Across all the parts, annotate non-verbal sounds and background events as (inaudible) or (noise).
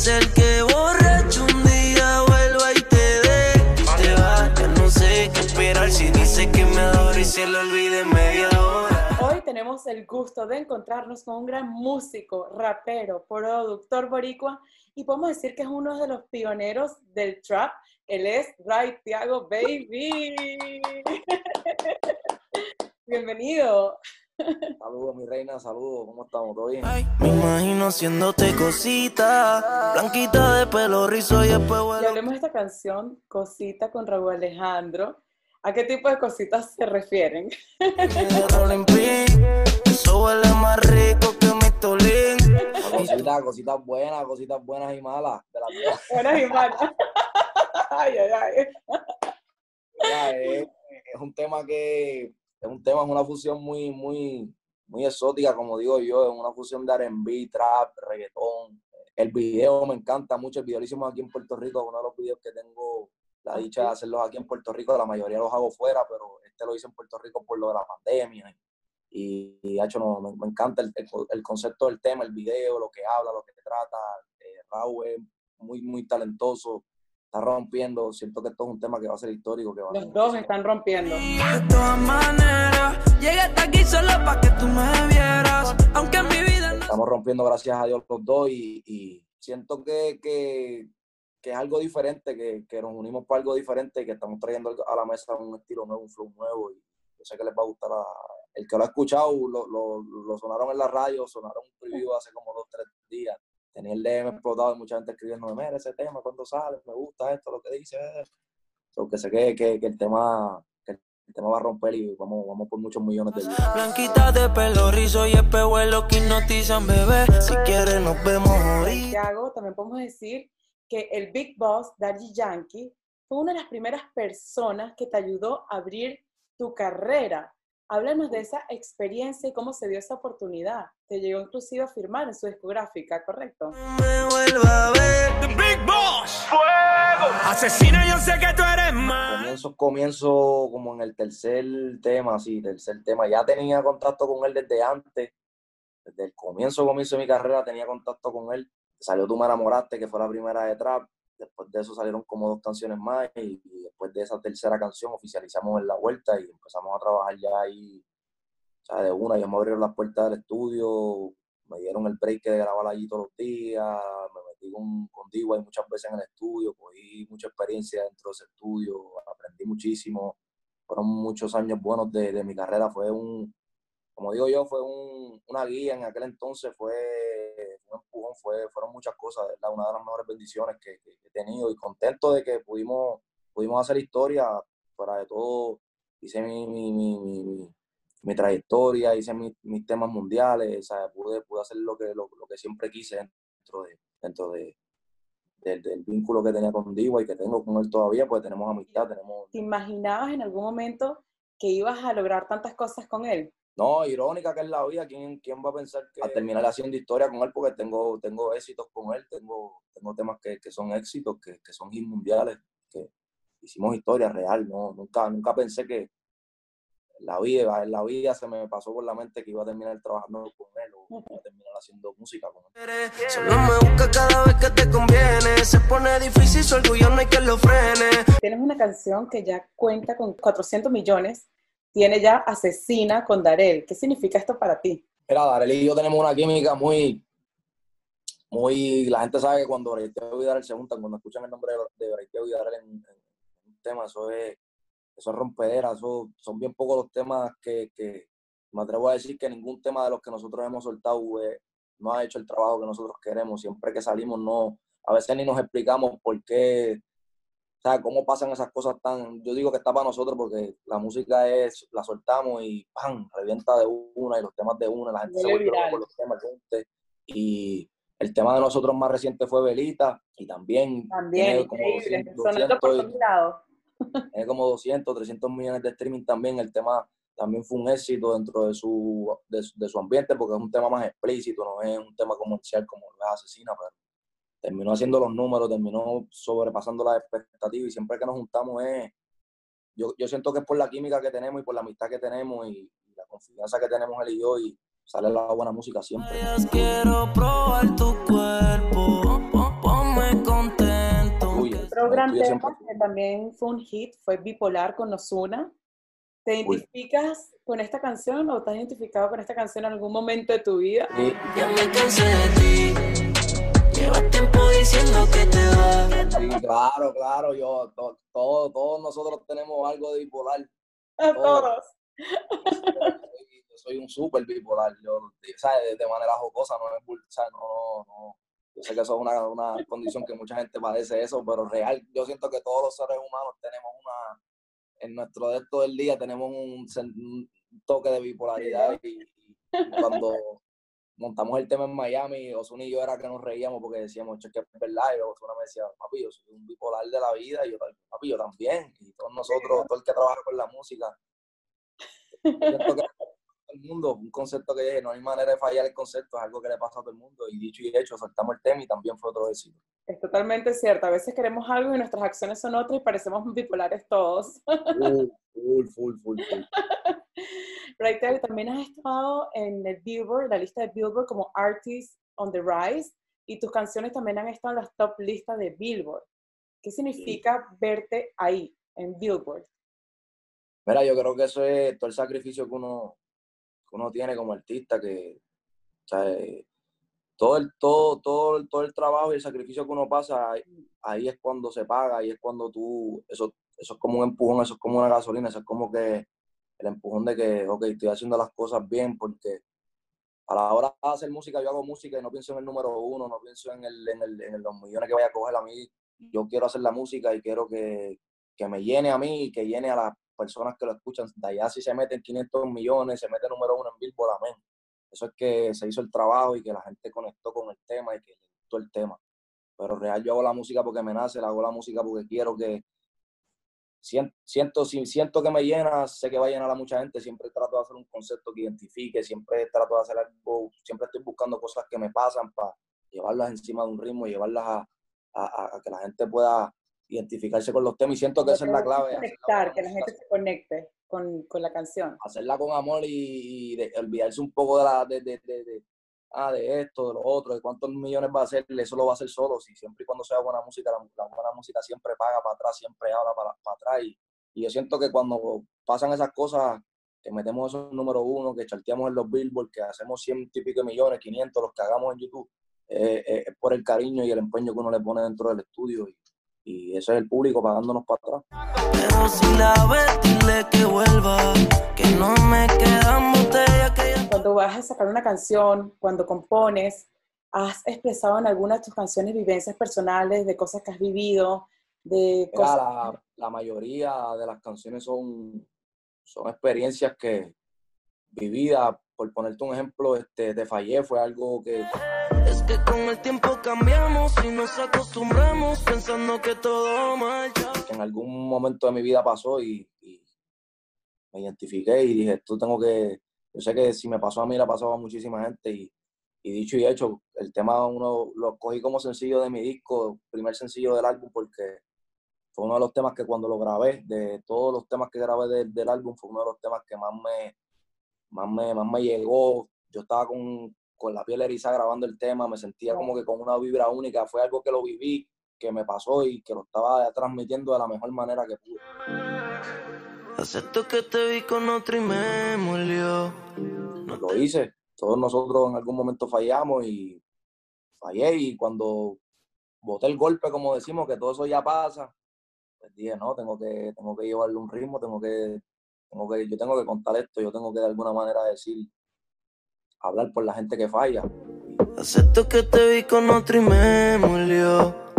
ser que borracho un día vuelva y te dé. Te va, ya no sé qué esperar si dice que me adora y se lo olvide media hora. Hoy tenemos el gusto de encontrarnos con un gran músico, rapero, productor boricua y podemos decir que es uno de los pioneros del trap. Él es Ray Tiago Baby. (laughs) Bienvenido. Saludos, mi reina, saludos, ¿cómo estamos? ¿Todo bien? Me imagino haciéndote cosita, blanquita de pelo rizo y después Y hablemos de esta canción, Cosita con Raúl Alejandro. ¿A qué tipo de cositas se refieren? de Rolling Pin, Eso huele más rico que mi tolín. Cositas, cositas buenas, cositas buenas y malas. De la. Buenas y malas. (laughs) Ay, ay, ay. Ya, es, es un tema que, tema, es una fusión muy, muy, muy exótica, como digo yo, es una fusión de R&B, trap, reggaetón. El video me encanta mucho, el video lo hicimos aquí en Puerto Rico, uno de los videos que tengo la dicha de hacerlos aquí en Puerto Rico, la mayoría los hago fuera, pero este lo hice en Puerto Rico por lo de la pandemia. Y, y hecho, no, me, me encanta el, el, el concepto del tema, el video, lo que habla, lo que trata. Eh, Raúl es muy, muy talentoso, está rompiendo. Siento que esto es un tema que va a ser histórico. Que va a Los ser dos están rompiendo. De todas maneras, llegué hasta aquí solo para que tú me vieras. Aunque en mi vida no Estamos rompiendo, gracias a Dios, los dos. Y, y siento que, que, que es algo diferente, que, que nos unimos para algo diferente y que estamos trayendo a la mesa un estilo nuevo, un flow nuevo. Y yo sé que les va a gustar a. El que lo ha escuchado, lo, lo, lo sonaron en la radio, sonaron un preview hace como dos, tres días. Tenía el DM explotado y mucha gente escribiendo, mira ese tema, cuando sale, me gusta esto, lo que dice. So, que sé que, que, que el tema que el tema va a romper y vamos, vamos por muchos millones de views. Blanquita de pelo rizo y espejuelo que hipnotizan, bebé. Si quieres, nos vemos ahorita. Santiago, también podemos decir que el Big Boss, Daddy Yankee, fue una de las primeras personas que te ayudó a abrir tu carrera. Háblanos de esa experiencia y cómo se dio esa oportunidad. Te llegó inclusive a firmar en su discográfica, ¿correcto? Me vuelva a ver. The Big Boss. Fuego. Asesina, yo sé que tú eres más. Comienzo, comienzo como en el tercer tema, sí, tercer tema. Ya tenía contacto con él desde antes, desde el comienzo, comienzo de mi carrera tenía contacto con él. Salió Tú me enamoraste, que fue la primera de trap. Después de eso salieron como dos canciones más y, y después de esa tercera canción oficializamos en la vuelta y empezamos a trabajar ya ahí, o sea, de una. Ellos me abrieron las puertas del estudio, me dieron el break de grabar allí todos los días, me metí con, con D-Way muchas veces en el estudio, cogí mucha experiencia dentro de ese estudio, aprendí muchísimo, fueron muchos años buenos de, de mi carrera, fue un, como digo yo, fue un, una guía en aquel entonces, fue empujón, fue, fueron muchas cosas, una de las mejores bendiciones que, he tenido y contento de que pudimos, pudimos hacer historia, fuera de todo, hice mi, mi, mi, mi, trayectoria, hice mi- mis temas mundiales, pude, pude hacer lo que, lo, lo que siempre quise dentro de, dentro de, del, del vínculo que tenía con Diva y que tengo con él todavía, pues tenemos amistad, tenemos... ¿Te imaginabas en algún momento que ibas a lograr tantas cosas con él? No, irónica que es la vida, ¿quién, quién va a pensar que a terminar haciendo historia con él? Porque tengo, tengo éxitos con él, tengo, tengo temas que, que son éxitos, que, que son hits mundiales, que hicimos historia real, ¿no? Nunca, nunca pensé que en la vida, en la vida se me pasó por la mente que iba a terminar trabajando con él o iba a terminar haciendo música con él. Solo me busca cada vez que te conviene. Se pone difícil, su orgullo no hay que lo frene. Tienes una canción que ya cuenta con 400 millones, tiene ya Asesina con Darel. ¿Qué significa esto para ti? Mira, Darel y yo tenemos una química muy, muy, la gente sabe que cuando Breiteo y Darel se juntan, cuando escuchan el nombre de Breiteo y Darel en, un tema, eso es, eso es rompedera, eso, son bien pocos los temas que, que me atrevo a decir que ningún tema de los que nosotros hemos soltado eh, no ha hecho el trabajo que nosotros queremos, siempre que salimos no, a veces ni nos explicamos por qué, o sea, cómo pasan esas cosas tan, yo digo que está para nosotros porque la música es, la soltamos y ¡pam! revienta de una y los temas de una, la gente se Vuelve loca por los temas y el tema de nosotros más reciente fue Velita y también, También, tiene como increíble. 200, Sonando por 200 y- todos lados. tiene como 200, 300 millones de streaming también. El tema también fue un éxito dentro de su, de, su- de su ambiente porque es un tema más explícito, no es un tema comercial como la asesina, pero terminó haciendo los números, terminó sobrepasando las expectativas y siempre que nos juntamos es, yo, yo siento que es por la química que tenemos y por la amistad que tenemos y, y la confianza que tenemos él y yo y sale la buena música siempre. Quiero probar tu cuerpo. Pon- gran tuyo tema siempre que también fue un hit fue Bipolar con Ozuna. ¿Te Uy. identificas con esta canción o te has identificado con esta canción en algún momento de tu vida? Sí, Ya me cansé de ti. Llevas tiempo diciendo que te vas. sí, claro, claro, yo, to- todo- todos nosotros tenemos algo de bipolar. Todos. soy, yo soy un súper bipolar. Yo, ¿sabes? De, manera jocosa, no es no, no. Yo sé que eso es una, una condición que mucha gente padece eso, pero real, yo siento que todos los seres humanos tenemos una, en nuestro de todo el día tenemos un, toque de bipolaridad y, y cuando montamos el tema en Miami, Osuna y yo era que nos reíamos porque decíamos, "Che, que es verdad, y Osuna me decía, papi, yo soy un bipolar de la vida, y yo, papi, yo también, y todos nosotros, todo el que trabaja con la música, yo que el mundo, un concepto que dije, no hay manera de fallar el concepto, es algo que le pasa a todo el mundo, y dicho y hecho, soltamos el tema y también fue otro éxito. Es totalmente cierto. A veces queremos algo y nuestras acciones son otras y parecemos bipolares todos. Full, full, full, full, full. Raiter, también has estado en el Billboard, la lista de Billboard como Artist on the Rise y tus canciones también han estado en las top listas de Billboard. ¿Qué significa verte ahí, en Billboard? Mira, yo creo que eso es todo el sacrificio que uno, que uno tiene como artista, que o sea, eh, todo, el, todo, todo, todo el trabajo y el sacrificio que uno pasa, ahí, ahí es cuando se paga, ahí es cuando tú, eso, eso es como un empujón, eso es como una gasolina, eso es como que el empujón de que, ok, estoy haciendo las cosas bien, porque a la hora de hacer música, yo hago música y no pienso en el número uno, no pienso en, el, en, el, en los millones que vaya a coger a mí. Yo quiero hacer la música y quiero que, que me llene a mí y que llene a las personas que lo escuchan. De allá si se meten 500 millones, se mete número uno en Billboard, amén. Eso es que se hizo el trabajo y que la gente conectó con el tema y que le gustó el tema. Pero real, yo hago la música porque me nace, la hago la música porque quiero que, siento, siento, si siento que me llena, sé que va a llenar a mucha gente, siempre trato de hacer un concepto que identifique, siempre trato de hacer algo, siempre estoy buscando cosas que me pasan para llevarlas encima de un ritmo y llevarlas a, a- a- que la gente pueda identificarse con los temas y siento que esa es la clave. Conectar, que la gente se conecte con, con la canción. hacerla con amor y, y de- olvidarse un poco de, la, de- de- ah, de esto, de lo otro, de cuántos millones va a hacer, eso lo va a hacer solo, si siempre y cuando sea buena música, la, buena música siempre paga para atrás, siempre habla para, para atrás y, yo siento que cuando pasan esas cosas, que metemos esos números uno, que charteamos en los billboards, que hacemos 100 y pico millones, 500, los que hagamos en YouTube, eh, eh, es por el cariño y el empeño que uno le pone dentro del estudio y, y eso es el público pagándonos para atrás. Pero si la ves, dile que vuelva. Que no me quedan botellas Cuando vas a sacar una canción, cuando compones, ¿has expresado en alguna de tus canciones vivencias personales de cosas que has vivido, de cosas... la, la mayoría de las canciones son, son experiencias que vividas. Por ponerte un ejemplo, este, Te Fallé fue algo que Es que con el tiempo cambiamos y nos acostumbramos pensando que todo marcha. que en algún momento de mi vida pasó y, y me identifiqué y dije, esto tengo que, yo sé que si me pasó a mí, le ha pasado a muchísima gente y, y dicho y hecho, el tema uno lo cogí como sencillo de mi disco, primer sencillo del álbum porque fue uno de los temas que cuando lo grabé, de todos los temas que grabé del- del álbum, fue uno de los temas que más me, más me, más me llegó. Yo estaba con, con la piel erizada grabando el tema, me sentía como que con una vibra única, fue algo que lo viví, que me pasó y que lo estaba transmitiendo de la mejor manera que pude. Acepto que te vi con otro y me molió. Lo hice, todos nosotros en algún momento fallamos y fallé y cuando boté el golpe, como decimos, que todo eso ya pasa, pues dije, no, tengo que, tengo que llevarle un ritmo, tengo que, tengo que, yo tengo que contar esto, yo tengo que de alguna manera decir, hablar por la gente que falla. Acepto que te vi con otro y me molió.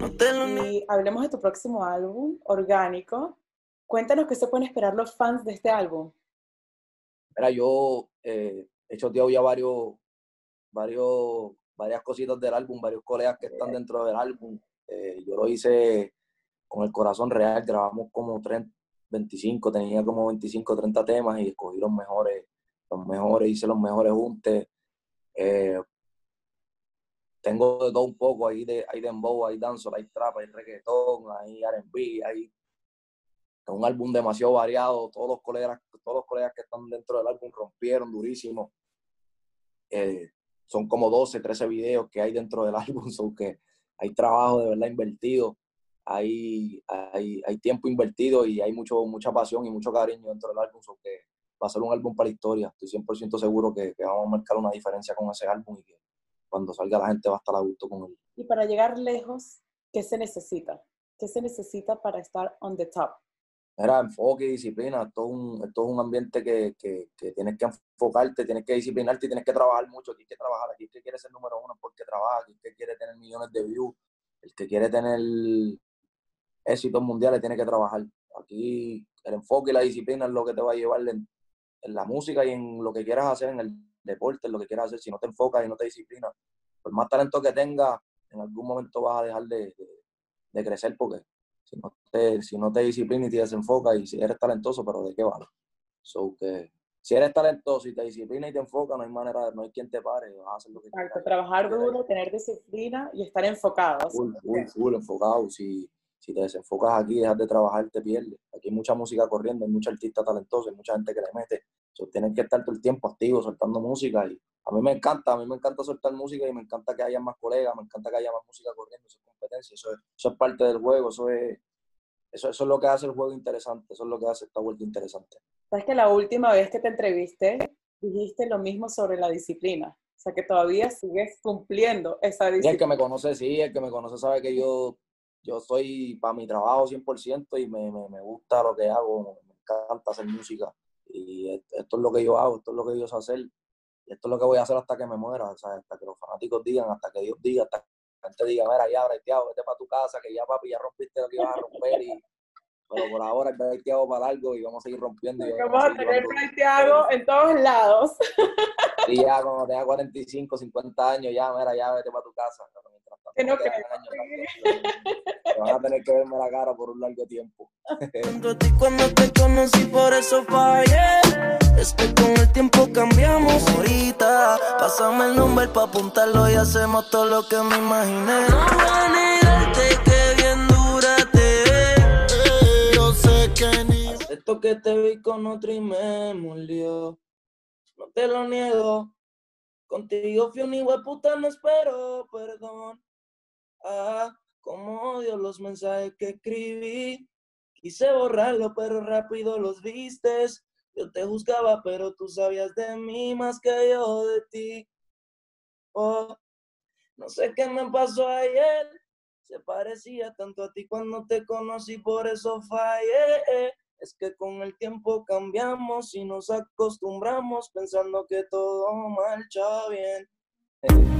No te lo niego. Y hablemos de tu próximo álbum, Orgánico. Cuéntanos qué se pueden esperar los fans de este álbum. Mira, yo eh, he choteado ya varios, varios, varias cositas del álbum, varios colegas que están dentro del álbum. Eh, yo lo hice con el corazón real, grabamos como 30, 25, tenía como 25, 30 temas y escogí los mejores, los mejores, hice los mejores juntes. Eh, tengo de todo un poco, ahí de, hay dembow, hay dancehall, hay trap, hay reggaetón, hay R&B, hay un álbum demasiado variado, todos los colegas, todos los colegas que están dentro del álbum rompieron durísimo. Eh, son como 12, 13 videos que hay dentro del (laughs) álbum, son que hay trabajo de verdad invertido. hay, hay, hay tiempo invertido y hay mucho, mucha pasión y mucho cariño dentro del álbum, so que va a ser un álbum para la historia. Estoy 100% seguro que, que, vamos a marcar una diferencia con ese álbum y que cuando salga la gente va a estar a gusto con él. Y para llegar lejos, ¿qué se necesita? ¿Qué se necesita para estar on the top? Era enfoque y disciplina. Esto es un, esto es un ambiente que, que, que, tienes que enfocarte, tienes que disciplinarte y tienes que trabajar mucho. Aquí hay que trabajar. Aquí el que quiere ser número uno porque trabaja. Aquí el que quiere tener millones de views. El que quiere tener éxitos mundiales tiene que trabajar. Aquí el enfoque y la disciplina es lo que te va a llevar en, en la música y en lo que quieras hacer, en el deporte, en lo que quieras hacer. Si no te enfocas y no te disciplinas, por más talento que tengas, en algún momento vas a dejar de, de, de crecer porque si no te, si no te disciplinas y te desenfocas y si eres talentoso, pero ¿de qué vale? So que si eres talentoso y te disciplinas y te enfocas, no hay manera, no hay quien te pare, vas a hacer lo que quieras. trabajar duro, tener disciplina y estar enfocado. Full, full, full enfocado. Si, si te desenfocas aquí, dejas de trabajar, te pierdes. Aquí hay mucha música corriendo, hay mucha artista talentosa, hay mucha gente que le mete. So, tienes que estar todo el tiempo activo, soltando música. Y a mí me encanta, a mí me encanta soltar música y me encanta que haya más colegas, me encanta que haya más música corriendo, eso es competencia, eso es, eso es parte del juego, eso es, eso, eso es lo que hace el juego interesante, eso es lo que hace esta vuelta interesante. Sabes que la última vez que te entrevisté, dijiste lo mismo sobre la disciplina. O sea, que todavía sigues cumpliendo esa disciplina. Y el que me conoce, sí, el que me conoce sabe que yo, yo soy para mi trabajo 100% y me, me, me gusta lo que hago, me encanta hacer música. Y esto es lo que yo hago, esto es lo que yo sé hacer. Y esto es lo que voy a hacer hasta que me muera, o sea, hasta que los fanáticos digan, hasta que Dios diga, hasta que la gente diga, mira, ya, breteado, vete para tu casa, que ya, papi, ya rompiste lo que ibas a romper. Y, (laughs) pero por ahora el breteado para algo y vamos a seguir rompiendo. Y vamos, vamos a tener breteado en todos lados. Y ya cuando tenga 45, 50 años, ya, mira, ya, vete para tu casa. Que no te, te van a tener que verme la cara por un largo tiempo. De ti cuando te conocí, por eso fallé. Es que con el tiempo cambiamos ahorita. Pásame el número para apuntarlo y hacemos todo lo que me imaginé. No voy a negarte que bien dura te. Yo sé que ni. Esto que te vi con otro y me molió. No te lo niego. Contigo fui un hijo de puta, no espero perdón. Ah, como odio los mensajes que escribí. Quise borrarlo, pero rápido los vistes. Yo te juzgaba, pero tú sabías de mí más que yo de ti. Oh, no sé qué me pasó ayer. Se parecía tanto a ti cuando te conocí, por eso fallé. Es que con el tiempo cambiamos y nos acostumbramos pensando que todo marcha bien.